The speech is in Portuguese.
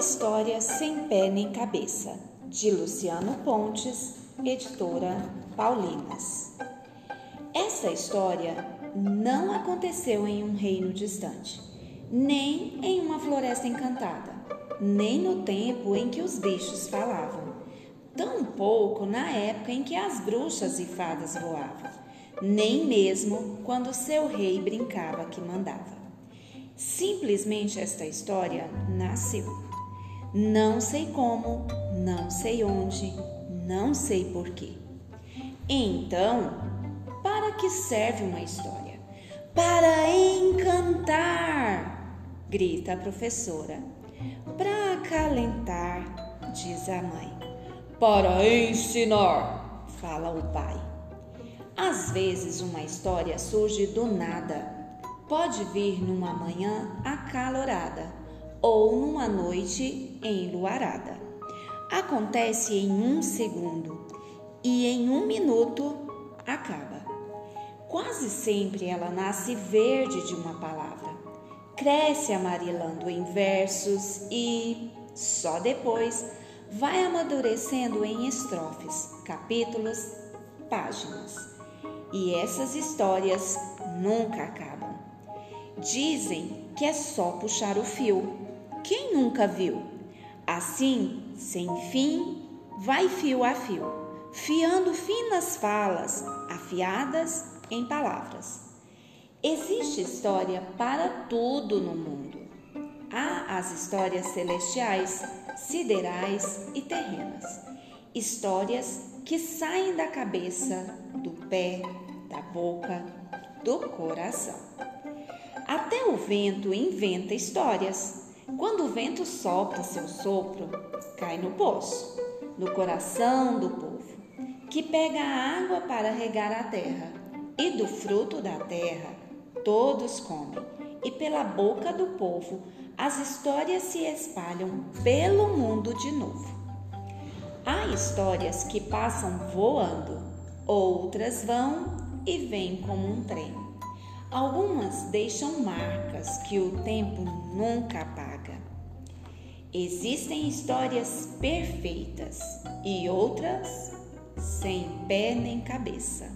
história sem pé nem cabeça, de Luciano Pontes, editora Paulinas. Essa história não aconteceu em um reino distante, nem em uma floresta encantada, nem no tempo em que os bichos falavam, tampouco na época em que as bruxas e fadas voavam, nem mesmo quando seu rei brincava que mandava. Simplesmente esta história nasceu. Não sei como, não sei onde, não sei porquê. Então, para que serve uma história? Para encantar, grita a professora. Para acalentar, diz a mãe. Para ensinar, fala o pai. Às vezes uma história surge do nada pode vir numa manhã acalorada ou numa noite enluarada. Acontece em um segundo e em um minuto acaba. Quase sempre ela nasce verde de uma palavra, cresce amarelando em versos e, só depois, vai amadurecendo em estrofes, capítulos, páginas. E essas histórias nunca acabam. Dizem que é só puxar o fio. Quem nunca viu? Assim, sem fim, vai fio a fio, fiando finas falas, afiadas em palavras. Existe história para tudo no mundo. Há as histórias celestiais, siderais e terrenas. Histórias que saem da cabeça, do pé, da boca, do coração. Até o vento inventa histórias. Quando o vento sopra seu sopro, cai no poço, no coração do povo, que pega a água para regar a terra, e do fruto da terra todos comem, e pela boca do povo as histórias se espalham pelo mundo de novo. Há histórias que passam voando, outras vão e vêm como um trem. Algumas deixam marcas que o tempo nunca apaga. Existem histórias perfeitas e outras sem pé nem cabeça.